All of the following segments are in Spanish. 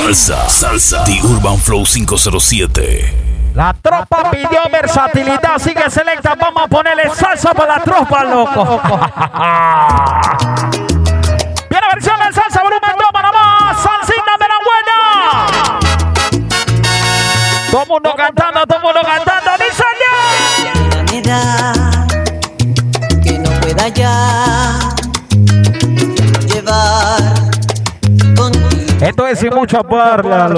Salsa, salsa. The Urban Flow 507. La tropa, pidió versatilidad, así que selecta, vamos a ponerle salsa para la tropa, loco. Viene versión de salsa, volumen 2, Panamá, salsita de la buena. Todo mundo canta. es sin mucha parla,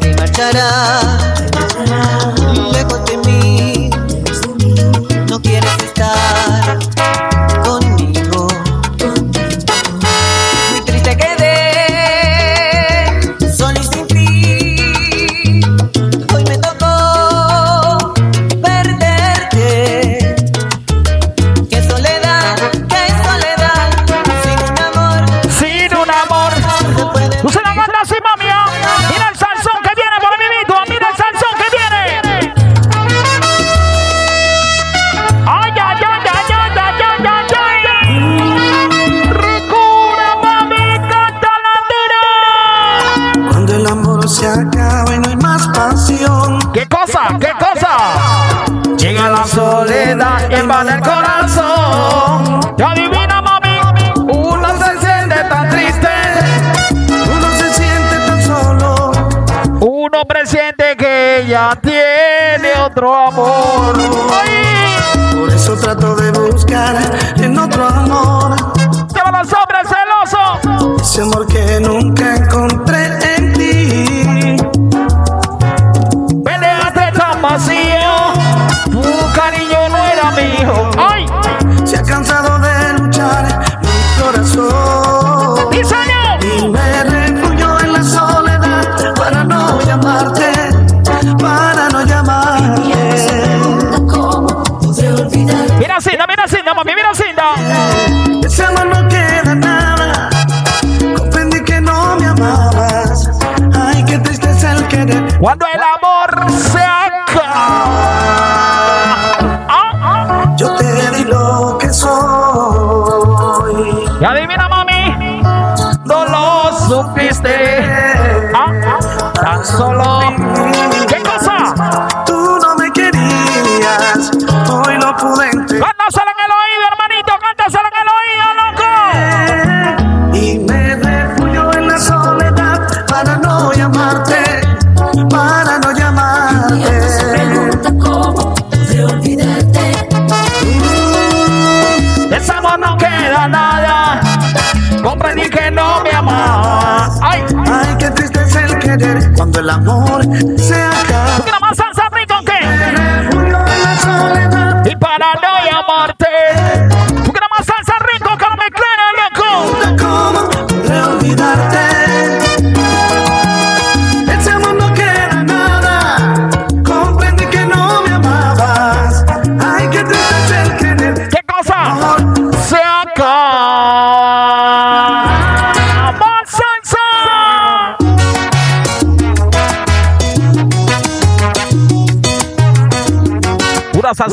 Si marchará, lejos Por eso trato de buscar solo.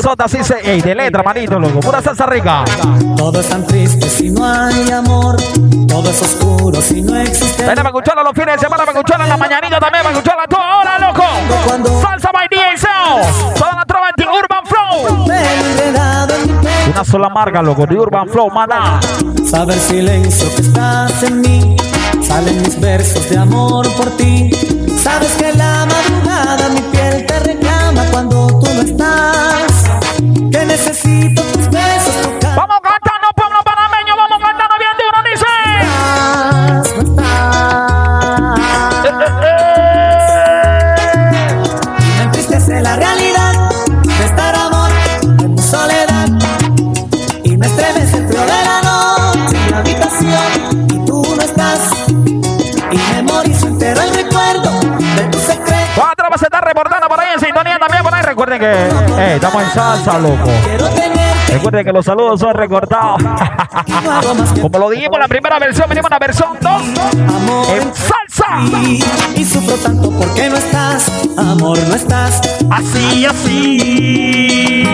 salsota así se. Ey, de letra, manito, loco. Pura salsa rica. Todo es tan triste si no hay amor. Todo es oscuro si no existe. Ven a escucharla los fines de semana, me escucharla en la mañanita también, me escucharla toda hora, loco. Salsa by DJ Sound. Toda la trova Urban Flow. Una sola marca, loco. The Urban Flow, maná. Sabe el silencio que estás en mí. Salen mis versos de amor por ti. Sabes que la madrugada mi piel te reclama cuando tú See the. que eh, estamos en salsa, loco. Recuerden que los saludos son recortados. Como lo dijimos en la primera versión, venimos a la versión 2. En salsa. Y sufro tanto porque no estás, amor, no estás. Así, así.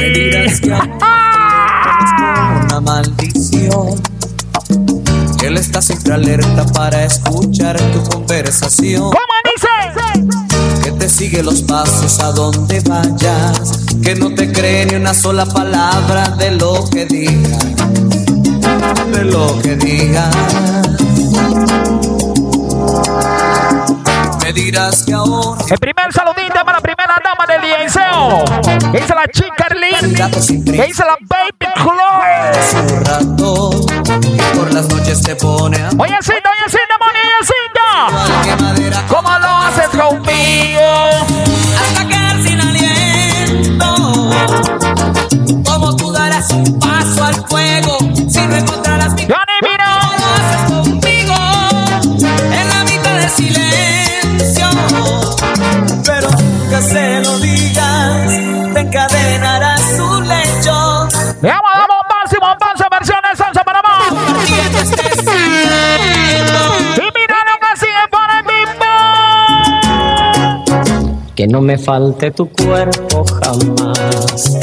Me dirás que una maldición. Él está siempre alerta para escuchar tu conversación. ¿Cómo? Sigue los pasos a donde vayas. Que no te cree ni una sola palabra de lo que diga. De lo que diga. Me dirás que ahora. El primer saludito para la primera dama del liceo. Que dice la chica. Que dice la baby Chloe. Rato y por las noches te pone a Oye, cinta, oye, cinta, Que no me falte tu cuerpo jamás,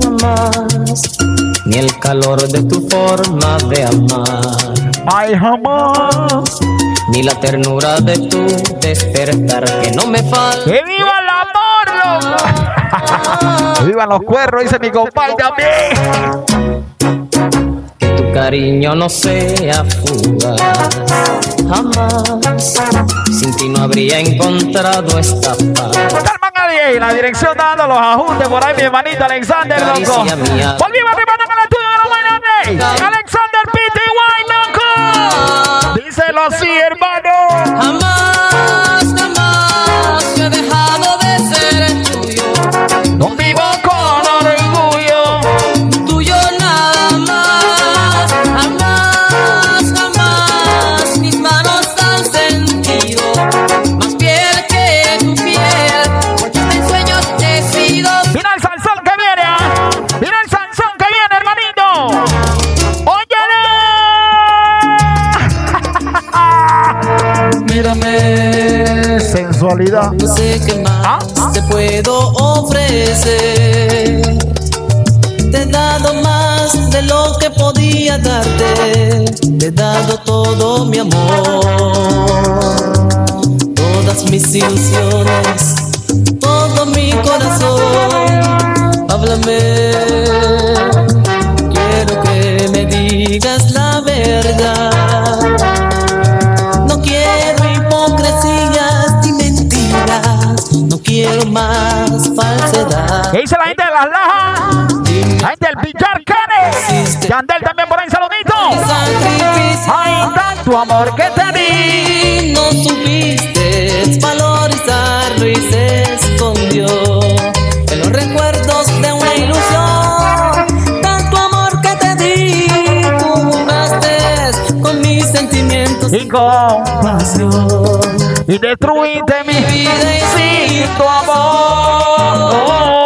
jamás, ni el calor de tu forma de amar, Ay, jamás. ni la ternura de tu despertar. Que no me falte ¡Que viva el amor, loco! ¡Vivan los cuernos! Dice mi compadre también. que tu cariño no sea fugaz, jamás. Sin ti no habría encontrado esta paz. Calman a 10 la dirección dando los ajustes por ahí, mi hermanito Alexander, loco. Volvimos arriba con el estudio de los bailanes. Alexander PTY, loco. Díselo así, hermano. Jamás, Sensualidad. no sé qué más ¿Ah? te puedo ofrecer. Te he dado más de lo que podía darte, te he dado todo mi amor, todas mis ilusiones, todo mi corazón. Háblame, quiero que me digas la verdad. Más falsedad. ¿Qué dice la gente de las lajas? La gente del Villar Cane. Yandel también por ahí, saludito. Sacrificio Ay, tanto amor que te di. no supiste valorizarlo y se escondió en los recuerdos de una ilusión. Tanto amor que te di, tú jugaste con mis sentimientos Y con pasión. Y destruiste mi vida y sin tu amor.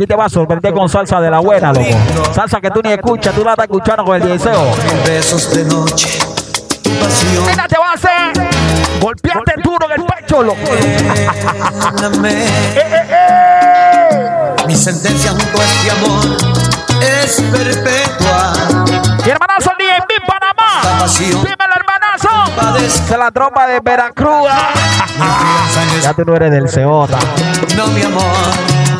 Aquí te va a sorprender con salsa de la buena, loco. Salsa que tú ni escuchas, tú la estás escuchando con el. Mil besos de noche. Mira, te va a hacer golpearte duro en el pecho, loco. Eh, eh, eh. Mi sentencia junto a este amor es perpetua. Mi hermanazo ni en mi Panamá. Dímelo, hermanazo. De la tropa de Veracruz. Ya tú no eres del Ceota. No, mi amor.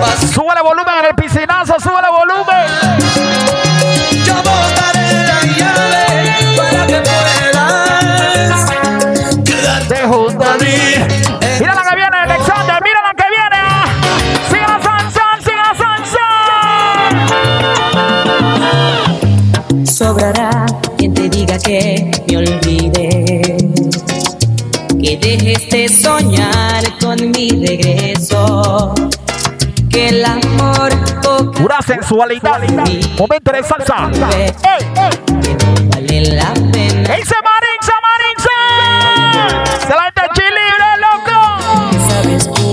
pasión. Súbele volumen en el piscinazo, súbele volumen. Yo botaré la llave para que puedas quedarte junto a mí. Mira la que viene, Alexander, mira la que viene. Sigue la salsa, sigue la salsa. Sobrará quien te diga que me olvide. Que dejes de soñar con mi regreso. Que el amor Pura sensualidad. Momento de salsa. ¡Ey, ey! que no vale la pena. ¡Ey, se Marinza, Marinza! ¡Se la loco!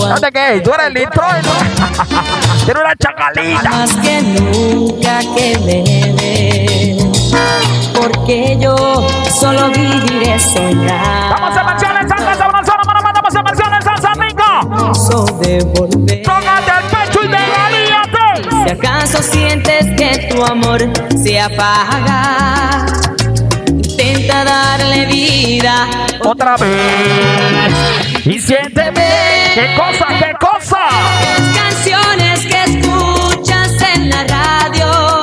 ¿Dónde qué? ¿Tú eres el Detroit? Tiene una chacalita. más que nunca que me. Porque yo solo viviré soñar. Vamos a mencionar salsa, sabrosona, mano, vamos a salsa rica. Acaso sientes que tu amor se apaga, intenta darle vida. Otra vez. Y siénteme. ¿Qué cosa, qué cosa? Las canciones que escuchas en la radio,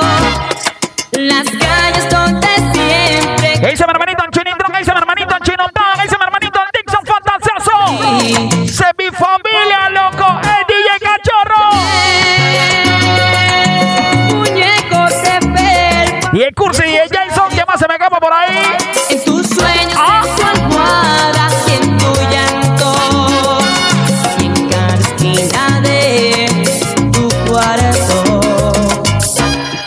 las calles donde siempre ¿Qué dice mi hermanito en Chinitron? ¿Qué dice mi hermanito en Chinotón? ¿Qué dice mi hermanito en Dixon Fantasioso? Se mi familia, por ahí? en tus sueños, Ah. en tu almohada y en tu llanto, y en cada esquina de tu cuarto.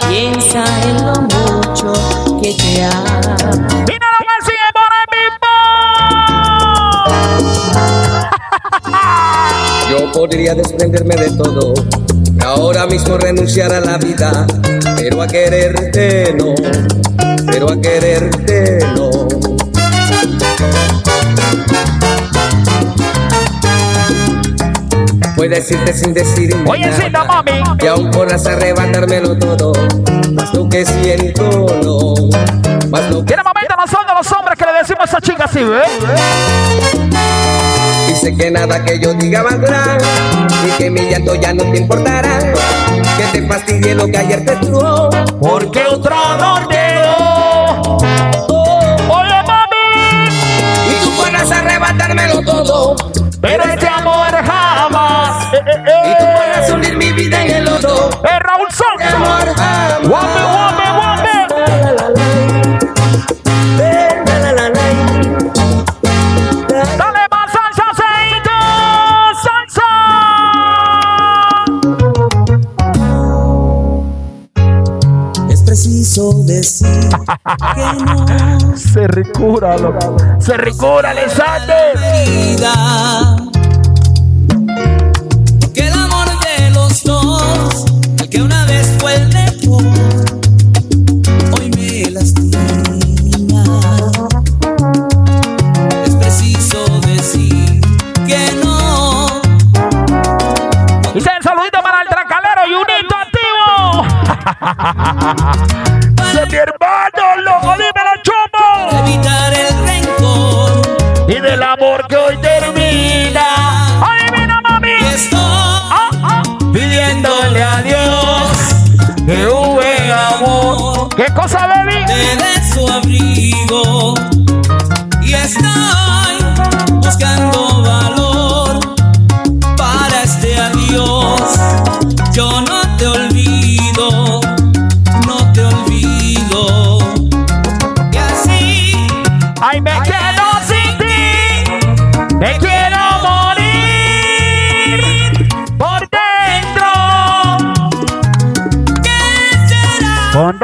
Piensa en lo mucho que te amo. Mira lo que sigue por el mismo. Yo podría desprenderme de todo, ahora mismo renunciar a la vida, pero a quererte no, pero a quererte no. Puedes irte sin decirme Oye, nada, mami. que aún podrás arrebatármelo todo, más lo que siento no, más lo que Tiene momento, no son de los hombres que le decimos a esa chica así, ¿eh? Dice que nada que yo diga valdrá y que mi llanto ya no te importará. Que te fastidie lo que ayer te estuvo. Porque otro no no Se recura, loco. Se recura, Alexander. vida. Que el amor de los dos, el que una vez fue el mejor, hoy me lastima. Es preciso decir que no. Dice el saludito para el tracalero y unito activo. De mi del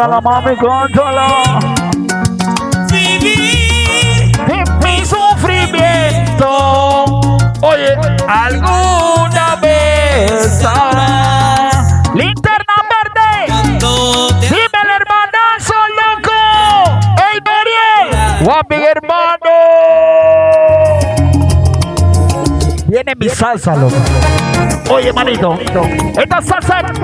Cántala, mami, cántala. Vivir mi sufrimiento. Oye, alguna vez sabrá. Linterna verde. Dime el hermanazo, loco. ¡Ey, Mariel! ¡Guapi, hermano! Viene mi salsa, loco. Oye, manito. Esta salsa es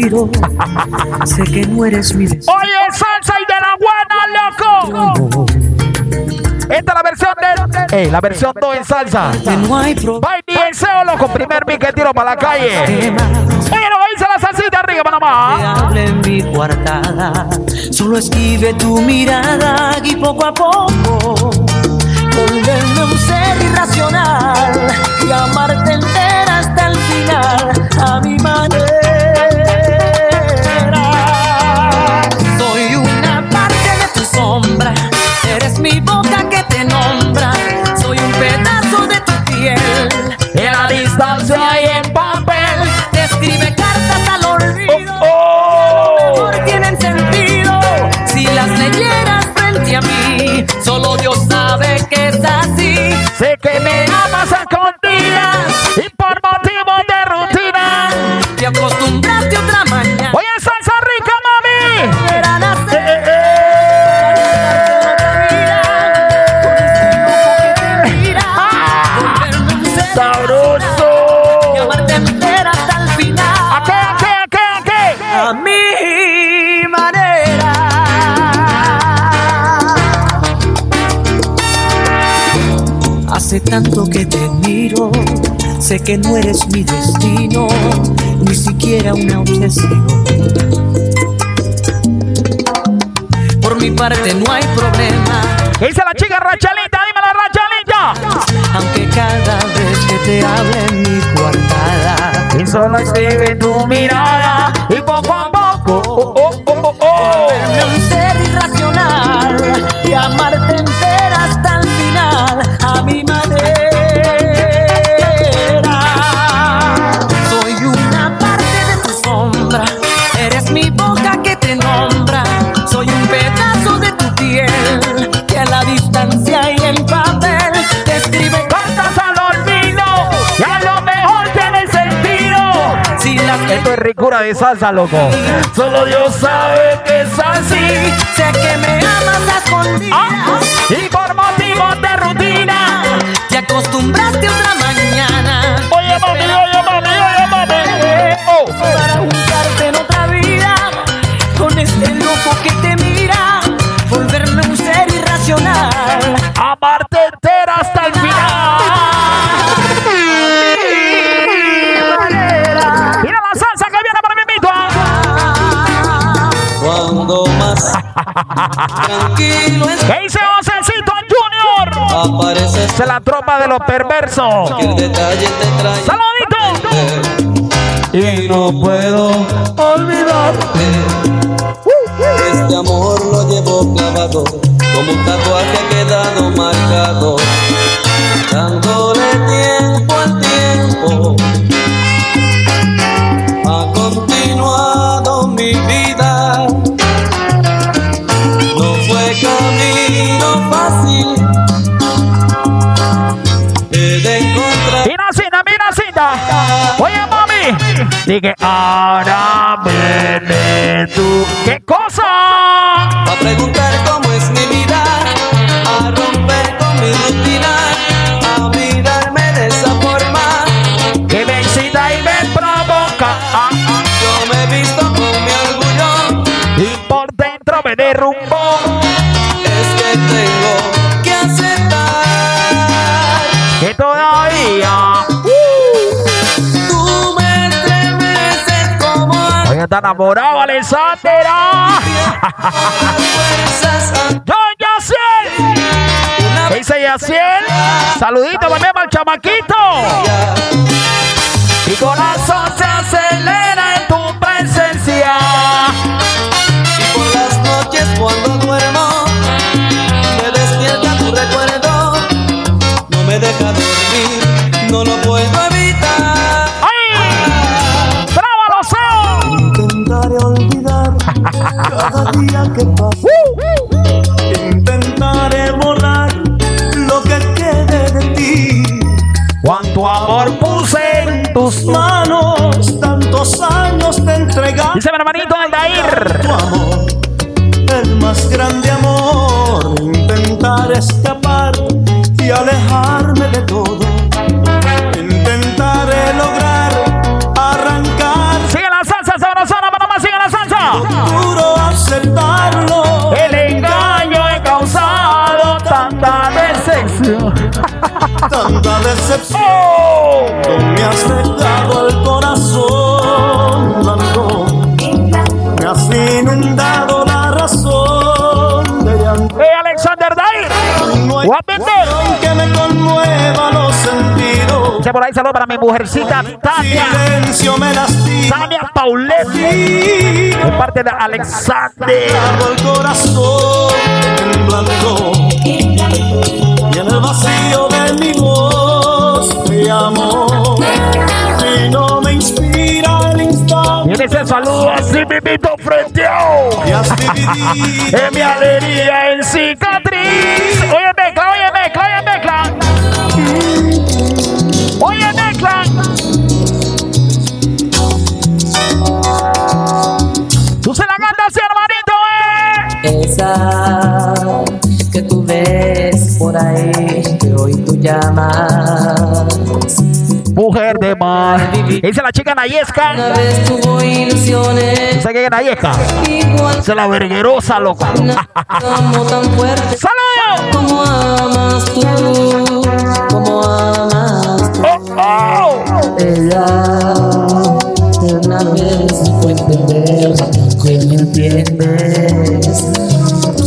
miro, sé que no eres mi destino. Oye, salsa y de la buena, loco. Esta es la versión de. Ey, la versión 2 en salsa. No hay Bye, DSO, loco. Primer beat que tiro para la calle. Oye, lo dice la salsita arriba, Panamá. en mi coartada. Solo esquive tu mirada y poco a poco volverme un ser irracional y amarte entera hasta el final a mi manera. Que me tanto que te miro, sé que no eres mi destino, ni siquiera una obsesión. Por mi parte no hay problema, ¿Qué dice la chica Rachalita? Dime la Rachalita. aunque cada vez que te hable en mi coartada, Y solo escribe tu mirada y poco a poco. Oh, oh. De salsa, loco. Solo Dios sabe que es así. sé que me amas a escondidas. Ah, y por motivos de rutina. Te acostumbraste a otra mañana. Tranquilo ¿Qué dice Josécito Junior? Se la tropa de los perversos. Saludito. y no puedo olvidarte este amor lo llevo clavado como un tatuaje ha quedado marcado dándole tiempo al tiempo mami. Dije, ahora viene tú. ¿Qué está enamorado, Alessandra. Yo, Yaciel. ¿Qué dice Yaciel? Saludito también para el chamaquito. Mi corazón se acelera en tu presencia. Y por las noches cuando duermo, me despierta tu recuerdo. No me deja dormir, no lo puedo Tu amor, el más grande amor. Intentar escapar y alejarme de todo. Intentaré lograr arrancar, Sigue la salsa sabrosona, Panamá, sigue la salsa. duro aceptarlo. El engaño he causado tanta decepción. Tanta decepción. ¡Oh! Me has dejado Dice por ahí saludo para mi mujercita Tania. Silencio me lastima. Tania Pauletti. De parte de Alexander. El corazón en blanco y en el vacío de mi voz te amo y no me inspira el instante Y ese saludo así mimito has dividido En mi alegría en cicatriz. Oye, mezcla, Esa que tú ves por ahí, que hoy tú llamas. Mujer de mar. Dice la chica Una Nayesca. vez tuvo ilusiones, ¿Sabes qué es Nayesca? es la verguerosa, loco. una amo tan fuerte. ¡Saludos! Como amas tú, como amas tú. ¡Oh, oh! Ella una vez fue entender que me entiendes.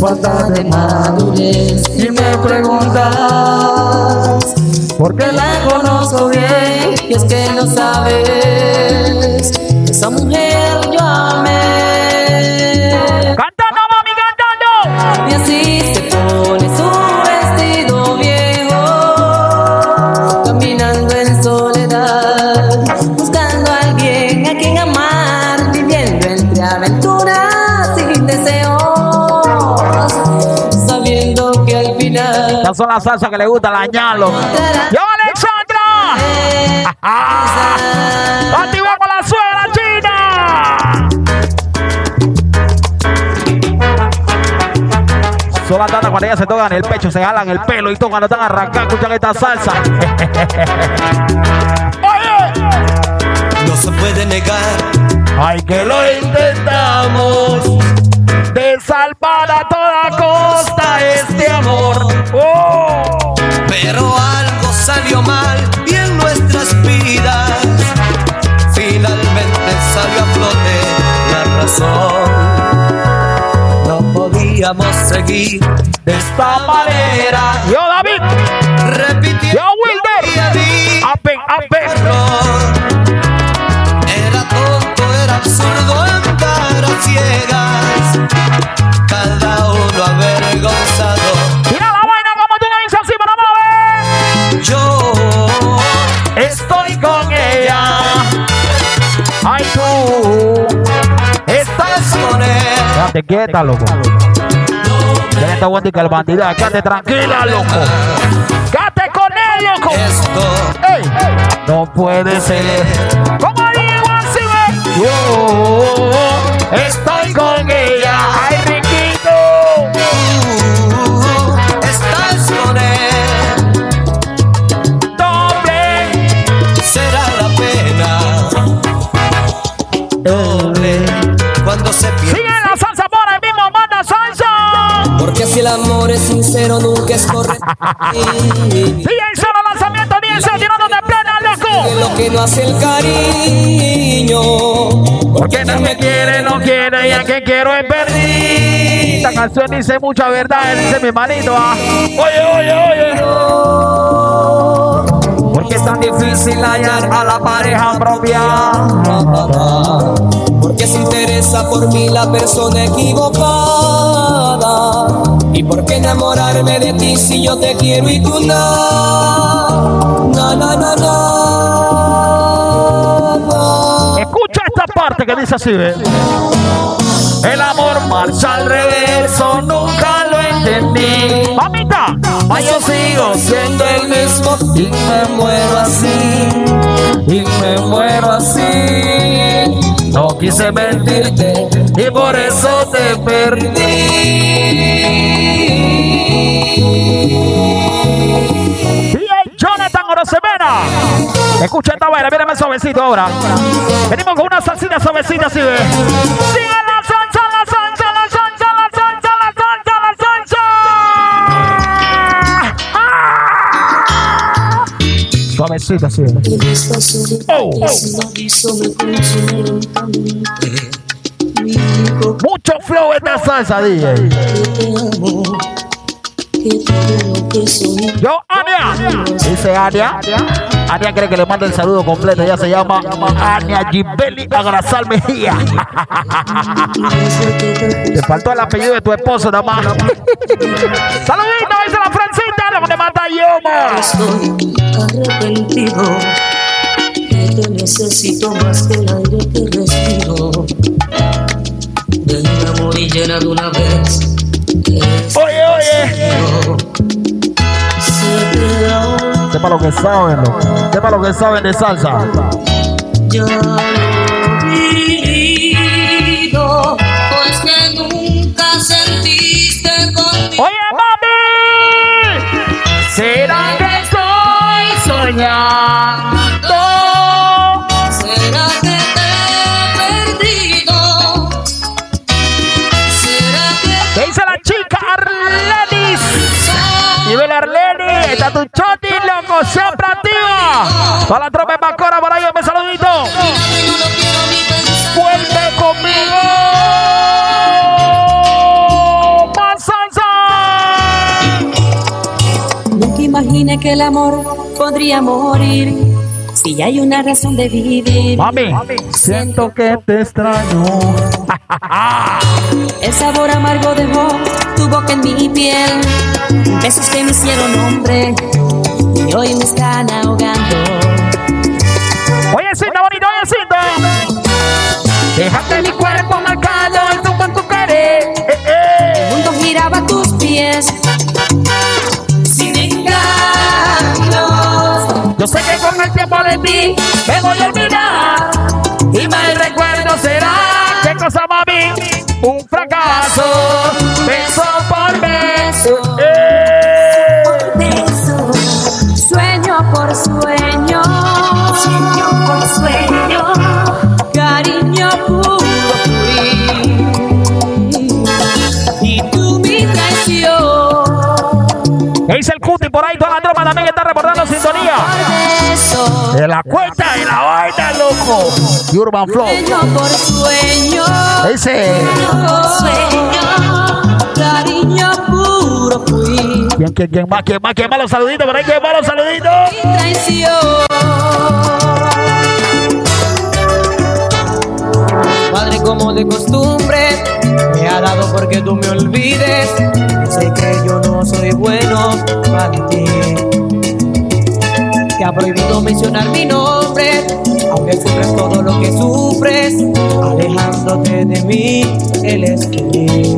Falta de madurez. Y me preguntas por qué la conozco bien y es que no sabes esa mujer son las salsas que le gusta la ñalo. ¡Yo, Alexandra! ¡Activa con la suegra china! Son las tantas cuando ellas se tocan el pecho, se jalan el pelo y todo cuando están arrancando, escuchan esta salsa. ¡Oye! No se puede negar ¡Ay, que lo intentamos! De salvar a toda costa este amor. Podíamos seguir de esta manera, Yo, David. repitiendo Yo, Wilder. Apen, apen. Era tonto, era absurdo andar a ciegas, cada uno avergonzado. Mira la vaina como tú me dices así, pero vamos a ver. Yo Estoy con ella. Ay, tú. estás con él. Quédate quieta, loco. Quédate esta guantica el bandido. Quédate tranquila, loco. Quédate con él, loco. Esto Ey, no puede ser. ¿Cómo digo así, ve? Yo estoy con el amor es sincero nunca es correcto. Sigue solo lanzamiento 10 tirando de plena, loco. lo que no hace el cariño. Porque no me quiere, no quiere, y el que quiero es perdido. Esta canción dice mucha verdad, dice mi manito. ah. Oye, oye, oye. Porque es tan difícil hallar a la pareja propia. Porque se interesa por mí la persona equivocada. Y por qué enamorarme de ti si yo te quiero y tú no. No, no, no, no. Escucha esta parte que dice así, ¿ve? El amor marcha al reverso, nunca lo entendí. Mamita. Mas yo sigo siendo el mismo y me muero así, y me muero así. No quise mentirte y por eso te perdí. DJ Jonathan Orosemena. Escucha esta vaina, mírame suavecito ahora. Venimos con una salsita suavecita así ve. Sigue la salsa, la salsa, la salsa, la salsa, la salsa, la salsa. Ah. Suavecita así ve. Oh. Mucho flow esta salsa, DJ. Yo, Ania. Dice Ania. Ania cree que le manda el saludo completo. Ella se llama Ania Gimbeli Agrasal Mejía. Te faltó el apellido de tu esposo nada más. Saludito, dice la Francita. Lo que le manda Yoma. Estoy arrepentido que te necesito más que el aire que llena de una vez. Oye, oye. Sepa lo que saben. Sepa lo que saben de salsa. ya vivido, pues que nunca sentiste conmigo. Oye, mami. ¿Será que estoy soñando? Tu choti, loco, siempre activa. Toda la tropa de Bacora por ahí, me saludito. Vuelve conmigo. Más salsa. Nunca imaginé que el amor podría morir si hay una razón de vivir. Mami, siento que te extraño. El sabor amargo dejó tu boca en mi piel. Besos que me hicieron hombre y hoy me están ahogando. Oye, cinta bonito, oye, cinta. Dejaste mi cuerpo marcado en tu, pared. Eh, eh. El mundo giraba a tus pies. Sin engaños. Yo sé que con el tiempo de ti me voy a olvidar. Y mal recuerdo será. ¿Qué cosa, mami? Un fracaso. Beso por beso. Eh. Beso, sueño por sueño, sueño por sueño, cariño puro. Y tú mi traición, ¿Qué dice el cuti por ahí? Toda la tropa también está reportando sintonía. De la cuenta y la vaina, loco. Y Urban Flow. sueño por sueño, por sueño, cariño puro fui. ¿Quién, quién, quién más? ¿Quién más? ¿Quién más? Los saluditos, por ahí, ¿quién más? Los saluditos. Mi traición. Padre, como de costumbre, me ha dado porque tú me olvides. Sé que yo no soy bueno para ti. Te ha prohibido mencionar mi nombre, aunque sufres todo lo que sufres. Alejándote de mí, él es feliz.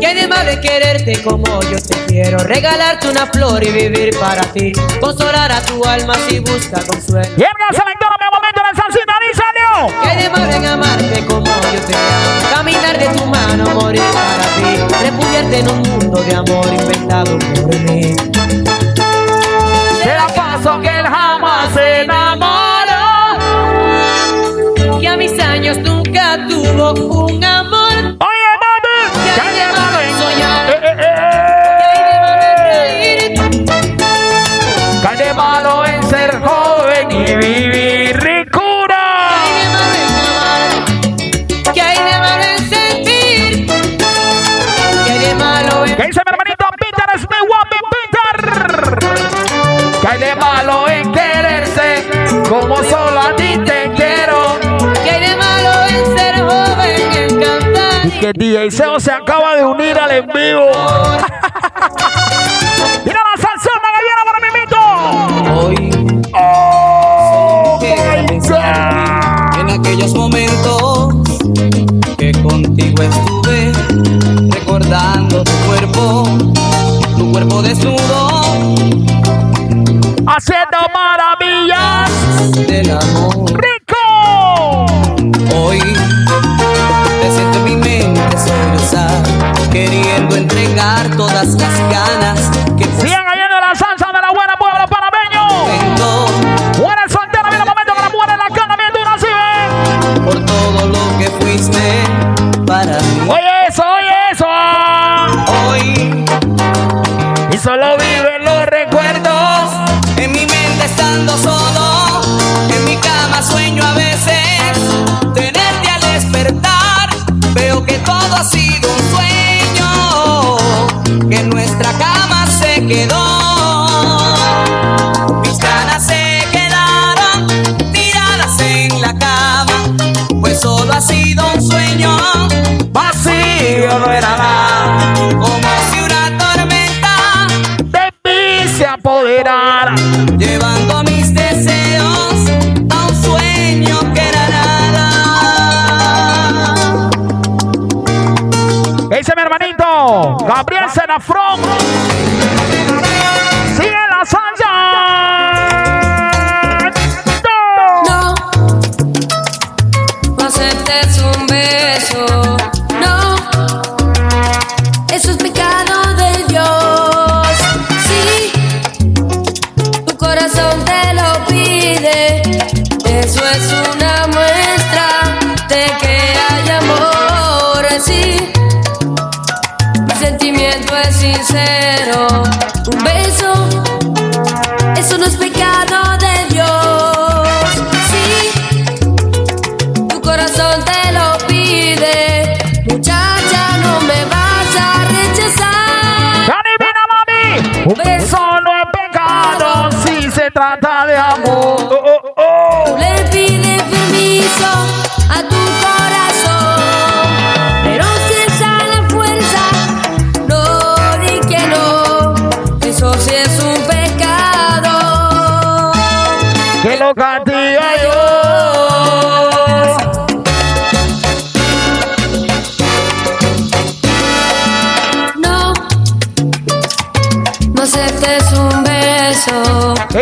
¿Qué de malo es quererte como yo te quiero? Regalarte una flor y vivir para ti. Consolar a tu alma si busca consuelo. Y. ¿Qué de malo en amarte como yo te amo? Caminar de tu mano, morir para ti. Refugiarte en un mundo de amor inventado por mí. Nunca tuvo un amor. que DJ Seo se acaba de unir al en vivo. ¡Mira la salsona que viene para mi mito! Hoy. Oh, en, en aquellos momentos que contigo estuve, recordando tu cuerpo, tu cuerpo desnudo. Haciendo maravillas del amor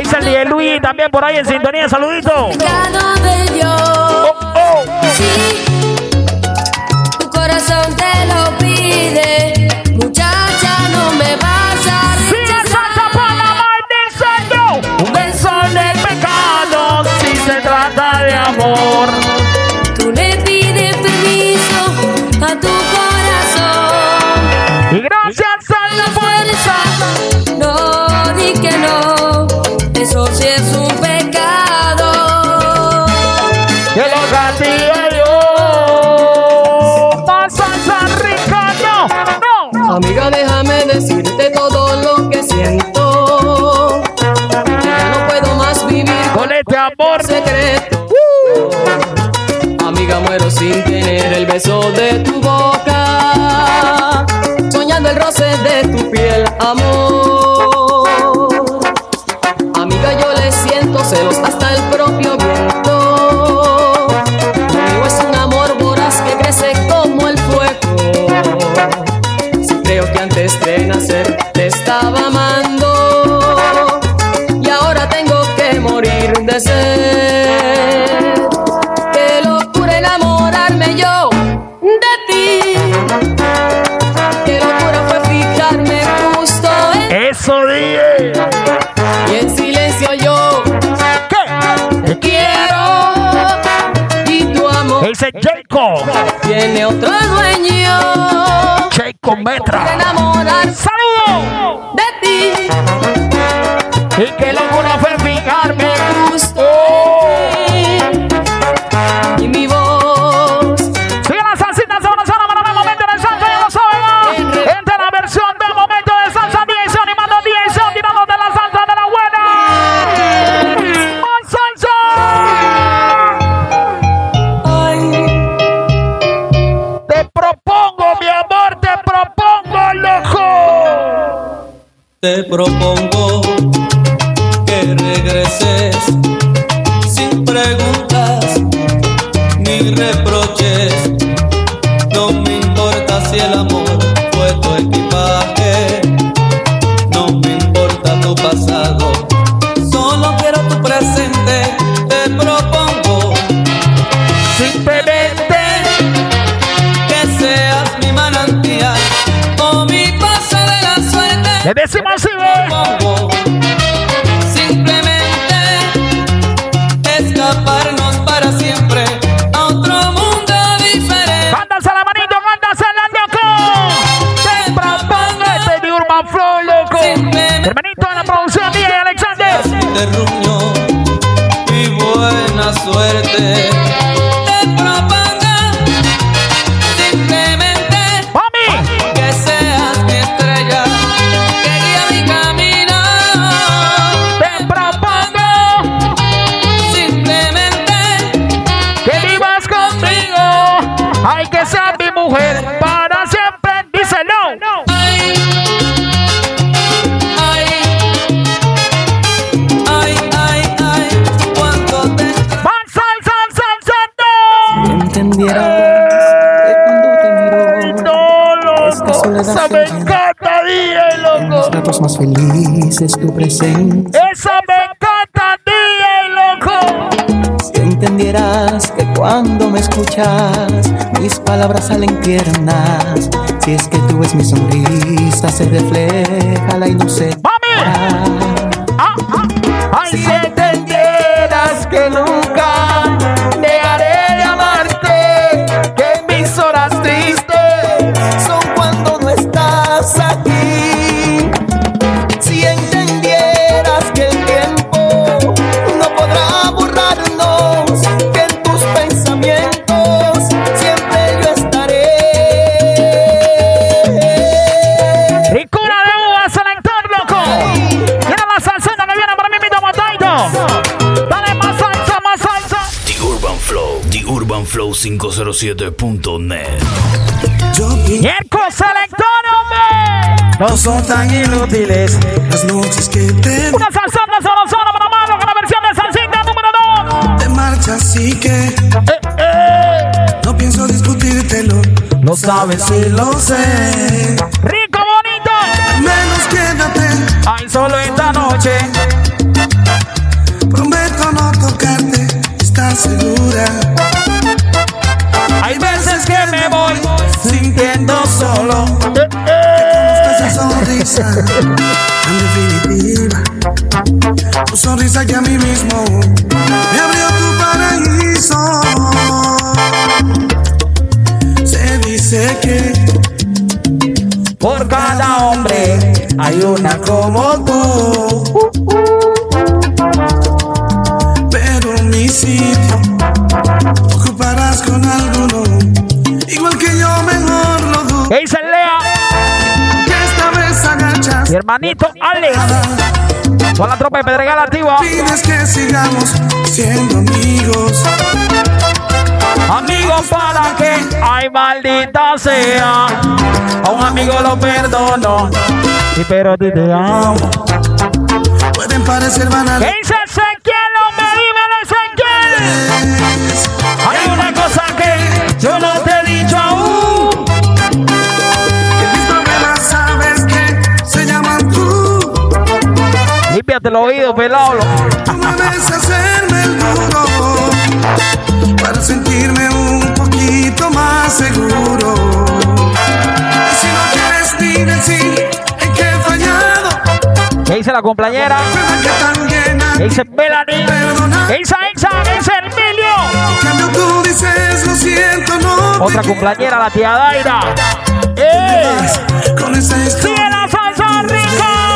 Michelle y Luis también por ahí en sintonía. Saludito. secreto. Uh. Amiga, muero sin tener el beso de tu boca, soñando el roce de tu piel, amor. dice Jacob. Tiene otro dueño. Jacob Metra. Saludos. De ti. Y que la propongo que regreses sin preguntas ni reproches. No me importa si el amor fue tu equipaje, no me importa tu pasado, solo quiero tu presente. Te propongo simplemente que seas mi manantial o mi paso de la suerte. Alexander. Mis palabras salen tiernas. Si es que tú ves mi sonrisa, se refleja la inocencia. 907.net. ¡Miércoles electrónico! No son tan inútiles las noches que te. Una salsona solo, solo para mano con la versión de salsita número 2. Te marcha, así que. Eh, eh. No pienso discutírtelo. No sabes si lo sé. ¡Rico, bonito! Menos quédate. Ay, solo esta noche. Prometo no tocarte. ¿Estás segura? Sonrisa. En definitiva, tu sonrisa que a mí mismo me abrió tu paraíso. Se dice que Por cada hombre hay una como tú. Hermanito Alex. Con la tropa de Pedregal activa. Pides que sigamos siendo amigos. Amigos para que, ay maldita sea, a un amigo lo perdono. Sí, pero a ti te amo. Pueden parecer ¿Qué banales. Límpiate el oído, pelado. Tú me ves hacerme el duro. Para sentirme un poquito más seguro. Y si no quieres ni decir en qué he fallado. ¿Qué dice la compañera? ¿Qué dice Melanie? ¿Qué dice Exa? ¿Qué dice Emilio? Cambio tú dices lo siento, no. Otra compañera, la tía Daira. ¡Eh! quedas Con esa ¡Sigue historia. la salsa rica!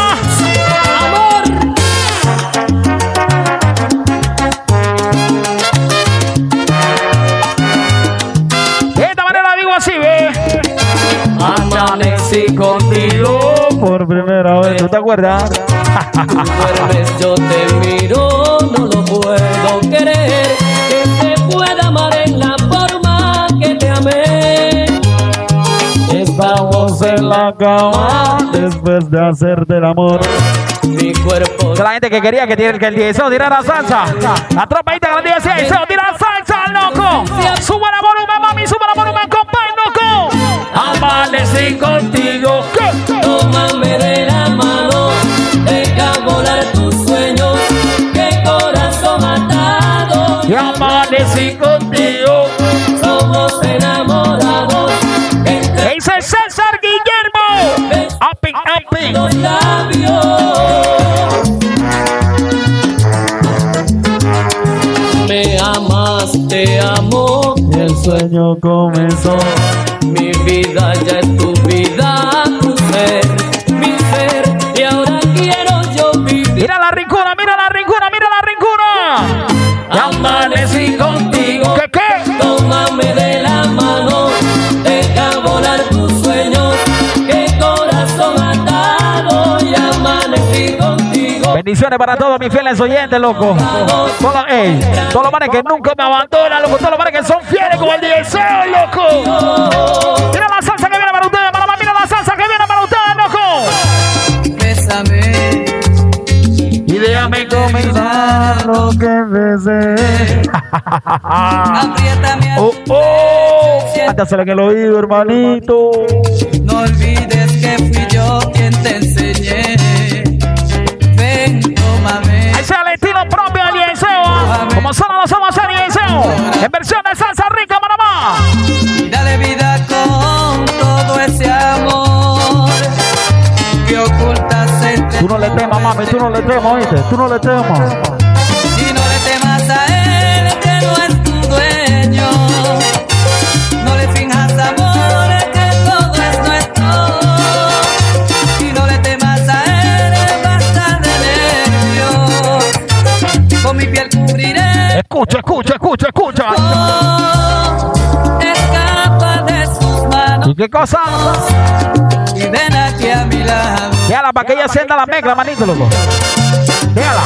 Amanecí contigo, Por primera vez, ¿tú te acuerdas? duermes, yo te miro, no lo puedo querer. Que te pueda amar en la forma que te amé. Estamos en la cama después de hacerte el amor. Mi cuerpo la gente que quería que, tiene, que el deseo tirara salsa. La tropa ahí el deseo tira salsa, loco. Suba la volumen, amanecí contigo. Somos enamorados entre Dice César Guillermo. Los labios. Me amas, te amo. El sueño comenzó. Bendiciones para todos mis fieles oyentes, loco. Todos, todos los manes que nunca me abandonan, loco. Todos los manes que son fieles como el deseo, loco. Mira la salsa que viene para ustedes, mamá. Mira la salsa que viene para ustedes, loco. Bésame, Y déjame comenzar lo que desee. apriétame, Oh, oh. Cántaselo en el oído, hermanito. no olvides que fui Como solo lo somos el Liceo. En versión de salsa rica, Panamá. y dale vida con todo ese amor que ocultas entre Tú no le temas, mami, tú no le temas, oíste. Tú no le temas Escucha, escucha, escucha, escucha. Oh, escapa de sus manos ¿Y qué cosa? y ven aquí a mi lado. Déjala para que ella sienta la mezcla, manito, loco. Déjala.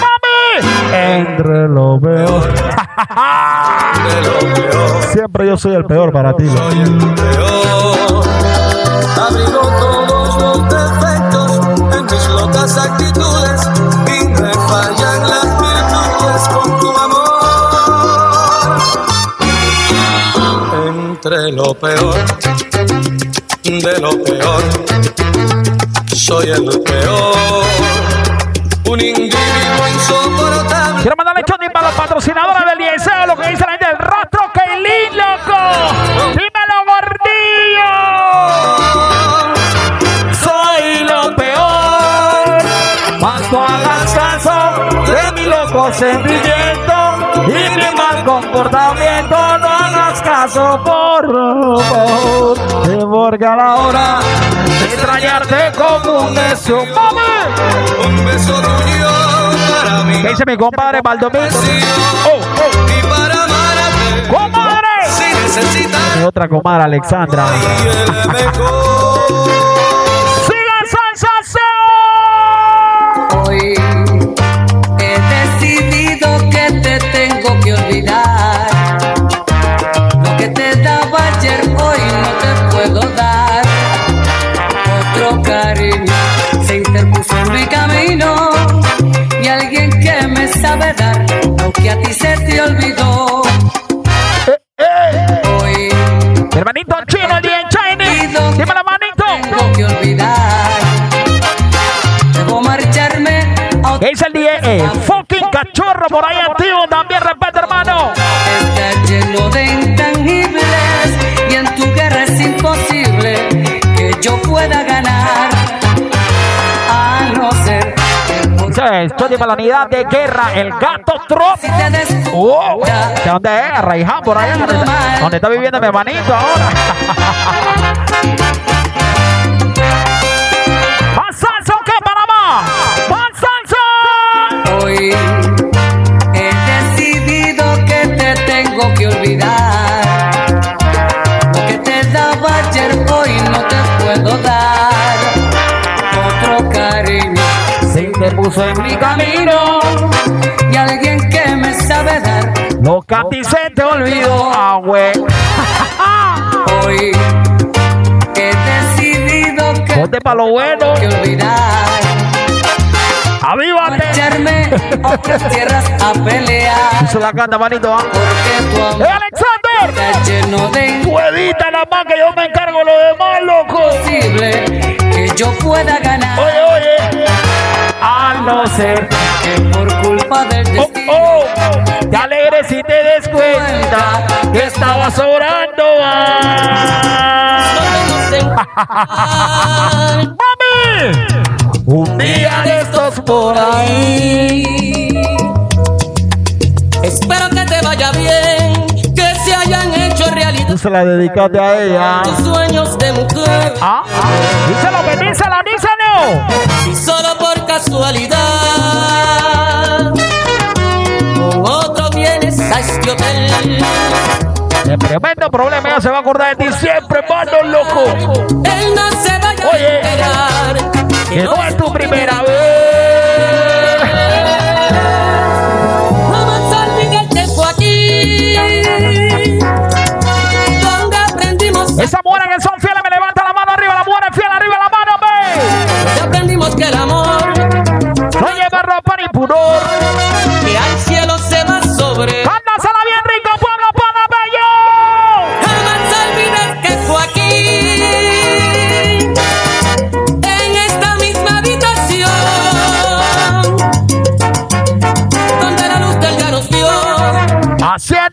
¡Mami! Entre lo peor. Siempre yo soy el peor para ti. loco. Abrigo todos los mis locas actitudes y me fallan las virtudes con tu amor. Entre lo peor de lo peor, soy el peor. Un individuo insoportable. Quiero mandarle chotín para los patrocinadores del Liceo, lo que dice la gente del rostro Keilin, loco. Sentimiento y mi mal comportamiento. No hagas caso, por favor. Que porque a la hora de extrañarte como un. ¡Mami! Un beso tuyo para mí. ¿Qué dice mi compadre Baldomino? Oh, oh. Y para amarte, ¡Comadre! si necesitas otra comadre, Alexandra. Fucking cachorro por ahí activo. También respeto, hermano. Está lleno de intangibles y en tu guerra es imposible que yo pueda ganar. A no ser Dice, estoy para la unidad de guerra. El gato trop. Oh, ¿De dónde es? Raiján, por allá. Donde está viviendo mi hermanito ahora. he decidido que te tengo que olvidar. Lo que te daba ayer hoy no te puedo dar. Otro cariño se interpuso en mi camino y alguien que me sabe dar Lo que a ti se te olvidó, ah, güey. Hoy he decidido que Ponte pa' lo bueno. que olvidar. ¡Avívate! A otras tierras a pelear. Se la canta, manito. ¿ah? Porque tu ¡Eh, amor Alexander! está lleno de Puedita nada más que yo me encargo lo demás, loco. imposible que yo pueda ganar. Oye, oye. al no ser que por culpa del Oh, destino oh, te alegres si te des cuenta que estabas orando mal. ¡Mami! Un día de estos por ahí. Espero que te vaya bien, que se hayan hecho realidad Tú se la dedicaste a ella. tus sueños de mujer. Ah, díselo, bendícelo, díselo. Y solo por casualidad, con otro vienes a este hotel. El tremendo problema, ella se va a acordar de ti siempre, mano loco. Él no se vaya Oye. a enterar Que no es tu primera vez. Jamás olvidé el tiempo aquí, donde aprendimos, Esas mujeres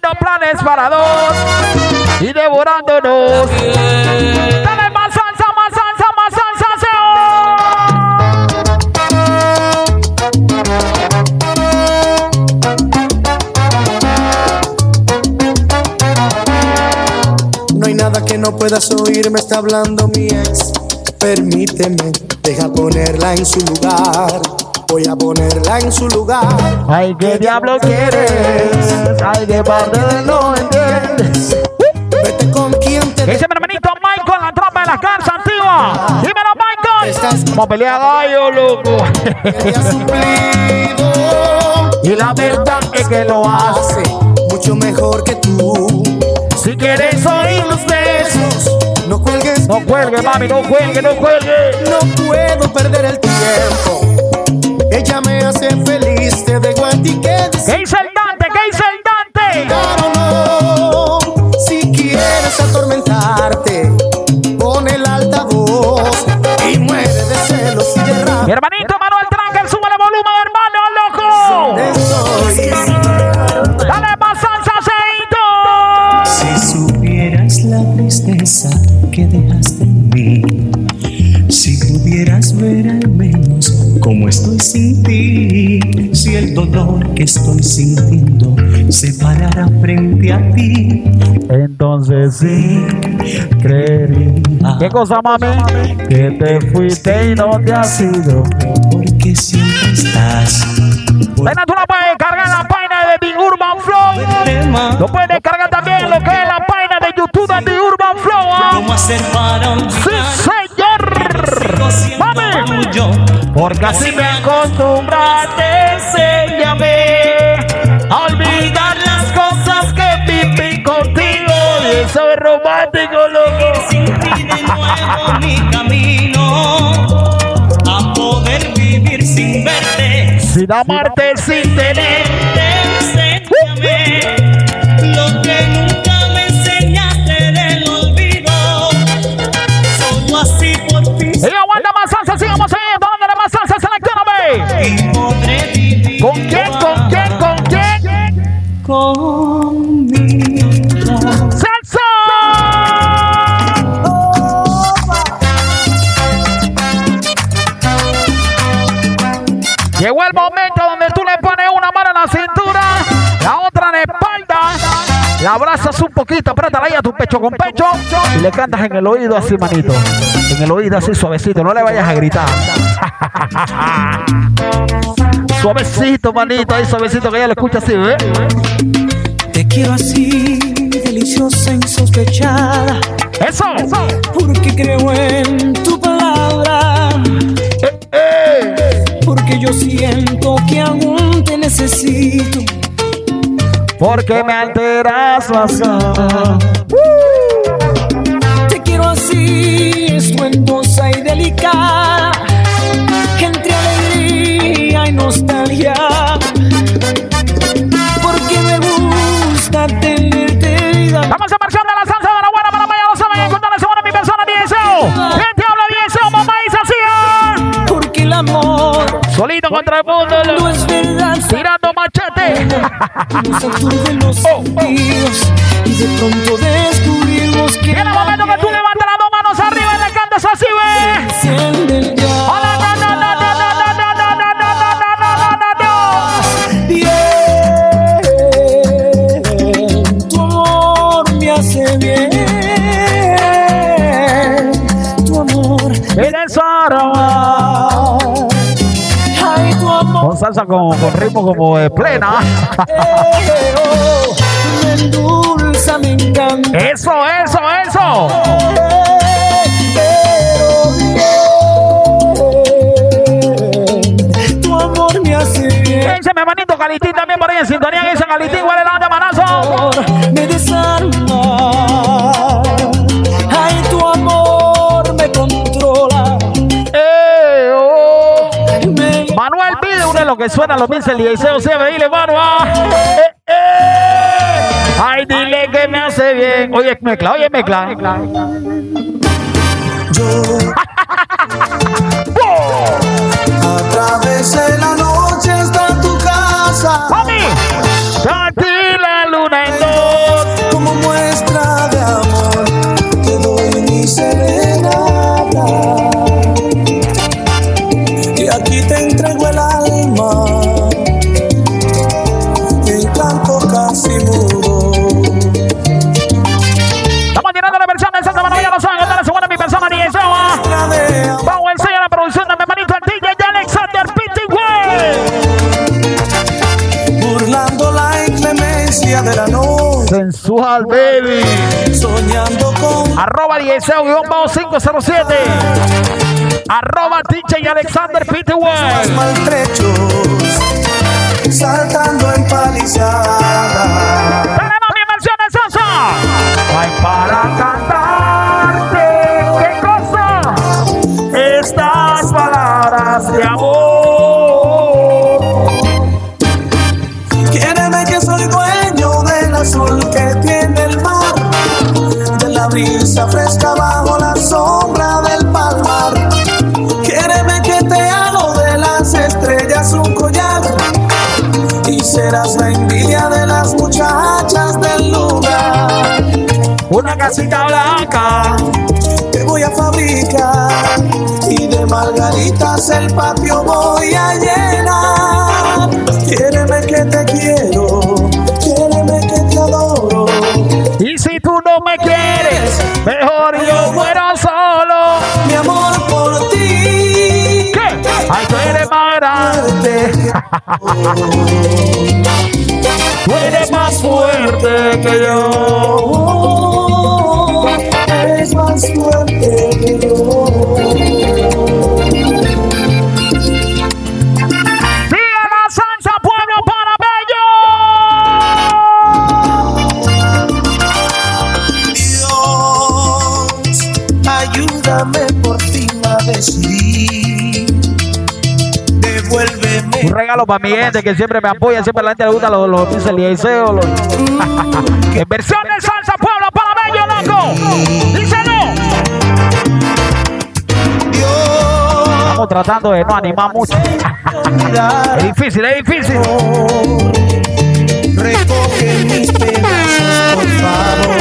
Haciendo planes para dos y devorándonos. Dale más salsa, más salsa, más salsa, No hay nada que no puedas oír, me está hablando mi ex. Permíteme, deja ponerla en su lugar. Voy a ponerla en su lugar. Ay, qué diablo quieres. Ay, de parte no entiendes. Vete con quien te ¿Qué dice mi hermanito Michael, la tropa de la casa antigua? Dímelo, Michael. Estás- Como pelea gallo, loco. y la verdad es que lo hace. Mucho mejor que tú. Si quieres oír los besos, No cuelgues, no cuelgue, mami, no cuelgue, no cuelgue. no puedo perder el tiempo. Entonces sí, creería. ¿Qué cosa, mami? Que te fuiste y no te has ido. porque siempre estás. Venga, tú la puedes cargar en la página de The Urban Flow. Lo puedes descargar también en lo que es la página de YouTube de The Urban Flow. ¿ah? ¿Cómo hacer para Sí, señor. Mami. Porque así me acostumbraste, Sin amarte, sin tenerte. Poquito, apriétala ahí a tu pecho con pecho y le cantas en el oído así, manito. En el oído así suavecito, no le vayas a gritar. suavecito, manito, ahí suavecito que ella lo escucha así, ¿eh? Te quiero así, deliciosa, insospechada, Eso, eso. porque creo en tu palabra, Eh, porque yo siento que aún te necesito. Porque me alteras las ganas. Te quiero así, estruendosa y delicada, entre alegría y nostalgia. Porque me gusta tenerte vida. Vamos a marchar de la salsa de la buena para mañana. No saben encontrar esa buena mi persona, Diesel. ¿Quién te habla, Diesel? Mamá y. Porque el amor Solito contra el mundo. No es verdad. Nos aturden los sentidos y de pronto descubrimos que con, ritmo como de plena. Eso, eso, eso. Dice mi hermanito Calitín también por ahí en sintonía. Dice Calitín, ¿cuál es la manazo? me que suena los Pincel y Eliseo siempre. Dile, Manuel. Eh, eh. Ay, dile que me hace bien. Oye, mezcla, oye, mezcla. De la González Baby. Soñando con. Arroba Dieseo, guion bajo 507. Arroba Teacher y Alexander Peter West. Serás la envidia de las muchachas del lugar. Una casita blanca. Te voy a fabricar y de margaritas el patio voy a llenar. Quiéreme que te quiero, quiéreme que te adoro. Y si tú no me quieres, mejor eres más grande. Tú eres más fuerte que yo. Eres más fuerte que yo. ¡Viva la salsa, pueblo panameño! Dios, ayúdame por fin a decidir. Regalo para mi gente que siempre me apoya, siempre a la gente le gusta los, los los- En versión de salsa, pueblo panameño, loco. Díselo. Estamos tratando de no animar mucho. Es difícil, es difícil. Recoge mis pedazos, por favor.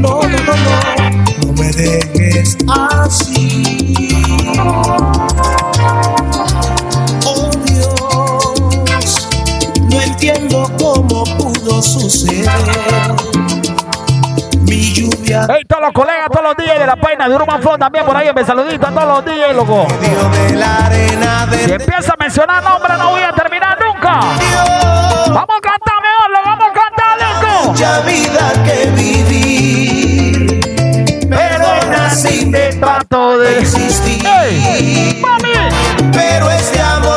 No, no, no, no, no me dejes así. Entiendo cómo pudo suceder. Mi lluvia Hey, todos los colegas, todos los días de la página de Urban Flow también por ahí, me saludito a todos los días, loco. dio de la arena Si empieza a mencionar nombres, no voy a terminar nunca. Vamos a cantar mejor, lo vamos a cantar, loco. mucha vida que viví. Pero nací de Tanto de existir. Mami, Pero este amor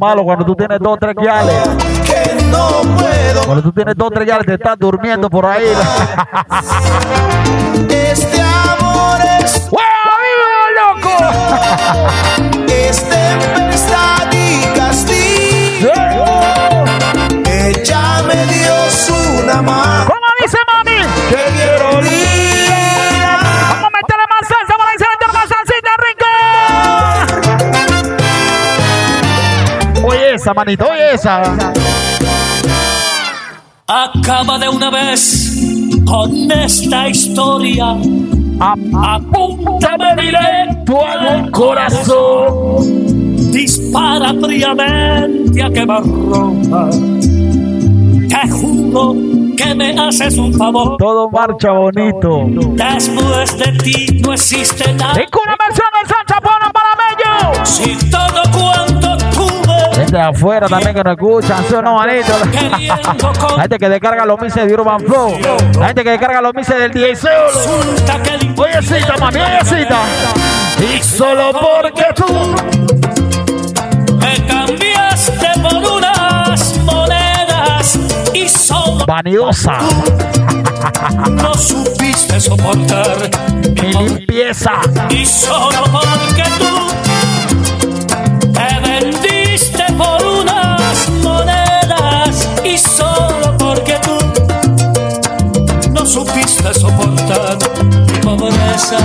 malo cuando tú tienes dos, tres guiales. Cuando tú tienes dos, tres guiales, te estás durmiendo por ahí. esa, manito, oye esa. Acaba de una vez con esta historia. Apúntame directo al corazón. Dispara fríamente a quemarropa. Te juro que me haces un favor. Todo marcha bonito. Después de ti no existe nada. De afuera también que no escuchan, ¿sí o no, manito? La gente que descarga los mises de Urban Flow. La gente que descarga los mises del DJ Solo. Oye, cita, mami, oye, cita. Y solo porque tú me cambiaste por unas monedas y solo vanidosa, no supiste soportar mi limpieza. y solo porque tú supiste soportar mi pobreza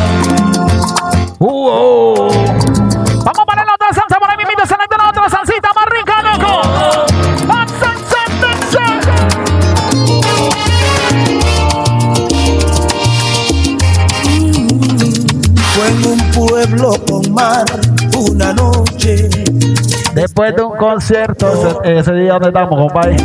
Uh, oh. Vamos para la otra salsa, por ahí mismo se la otra salsita más rica, loco. Más salsa, salsa. Fue en un pueblo con mar una noche. Después de un concierto, ese, ese día donde estamos, compadre.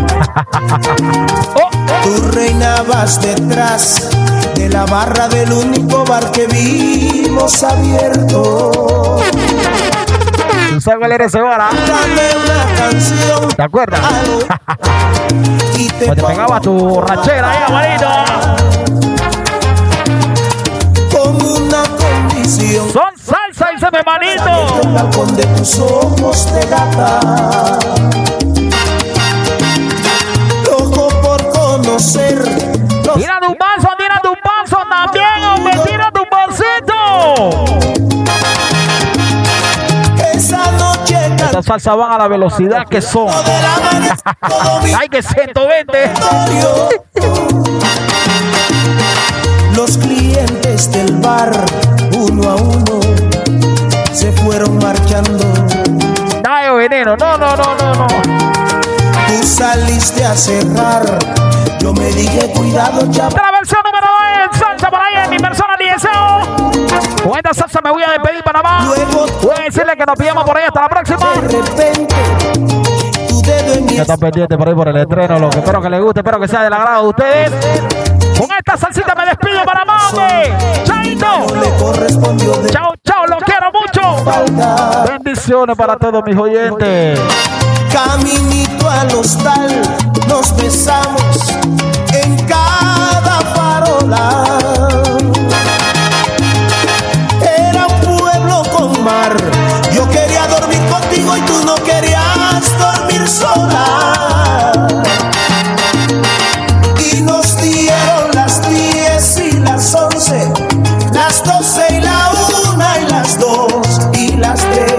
oh, Tú reinabas detrás de la barra del único bar que vimos abierto. ¿Tú sabes cuál era ese bar? Dame una canción ¿Te acuerdas? y te Pues te pegaba tu ranchera ahí, amarito. con una condición. Son salsa, dice mi manito. El balcón de tus ojos de gata. Loco por conocer Tira tu paso también, hombre, tira tu pasito. esa noche Estas salsas van a la velocidad que son. Hay que 120. territorio. Los clientes del bar, uno a uno, se fueron marchando. Dayo veneno, no, no, no, no, no. Tú saliste a cerrar. Yo me dije, cuidado, chaval. Salsa por ahí en mi persona. Con esta salsa me voy a despedir Panamá. Luego, Voy a decirle que nos pillamos por ahí hasta la próxima. de repente, tu dedo en mi Ya están pendientes por ahí por el estreno, lo que espero que les guste, espero que sea del agrado de ustedes. Con esta salsita me despido Panamá. Chaito. Chao, chao, los quiero mucho. Bendiciones para todos mis oyentes. Caminito al hostal, nos besamos en cada Era un pueblo con mar. Yo quería dormir contigo y tú no querías dormir sola. Y nos dieron las 10 y las 11, las 12 y la 1 y las 2 y las 3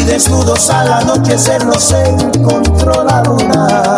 y desnudos al anochecer nos encontró la luna.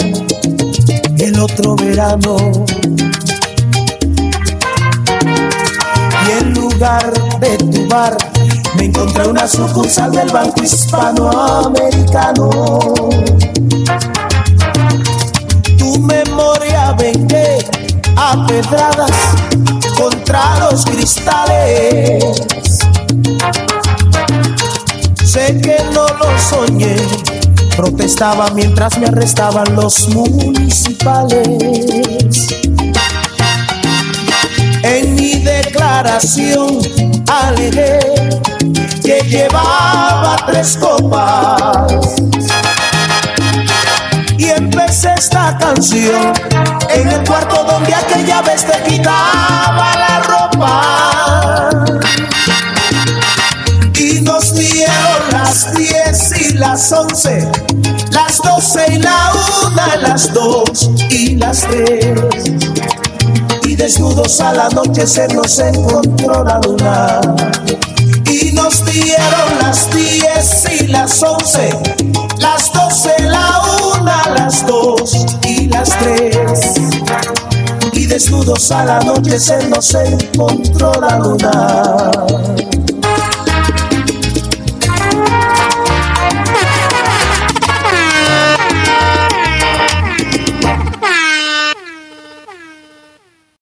Y en lugar de tu bar me encontré una sucursal del Banco Hispanoamericano. Tu memoria vengué a pedradas contra los cristales. Sé que no lo soñé, protestaba mientras me arrestaban los municipales. En mi declaración alegué que llevaba tres copas. Y empecé esta canción en el cuarto donde aquella vez te quitaba la ropa. Y nos dieron las diez y las once, las dos y las tres. Y desnudos al anochecer nos encontró la luna. Y nos dieron las diez y las once, las doce, la una, las dos y las tres. Y desnudos al anochecer nos encontró la luna.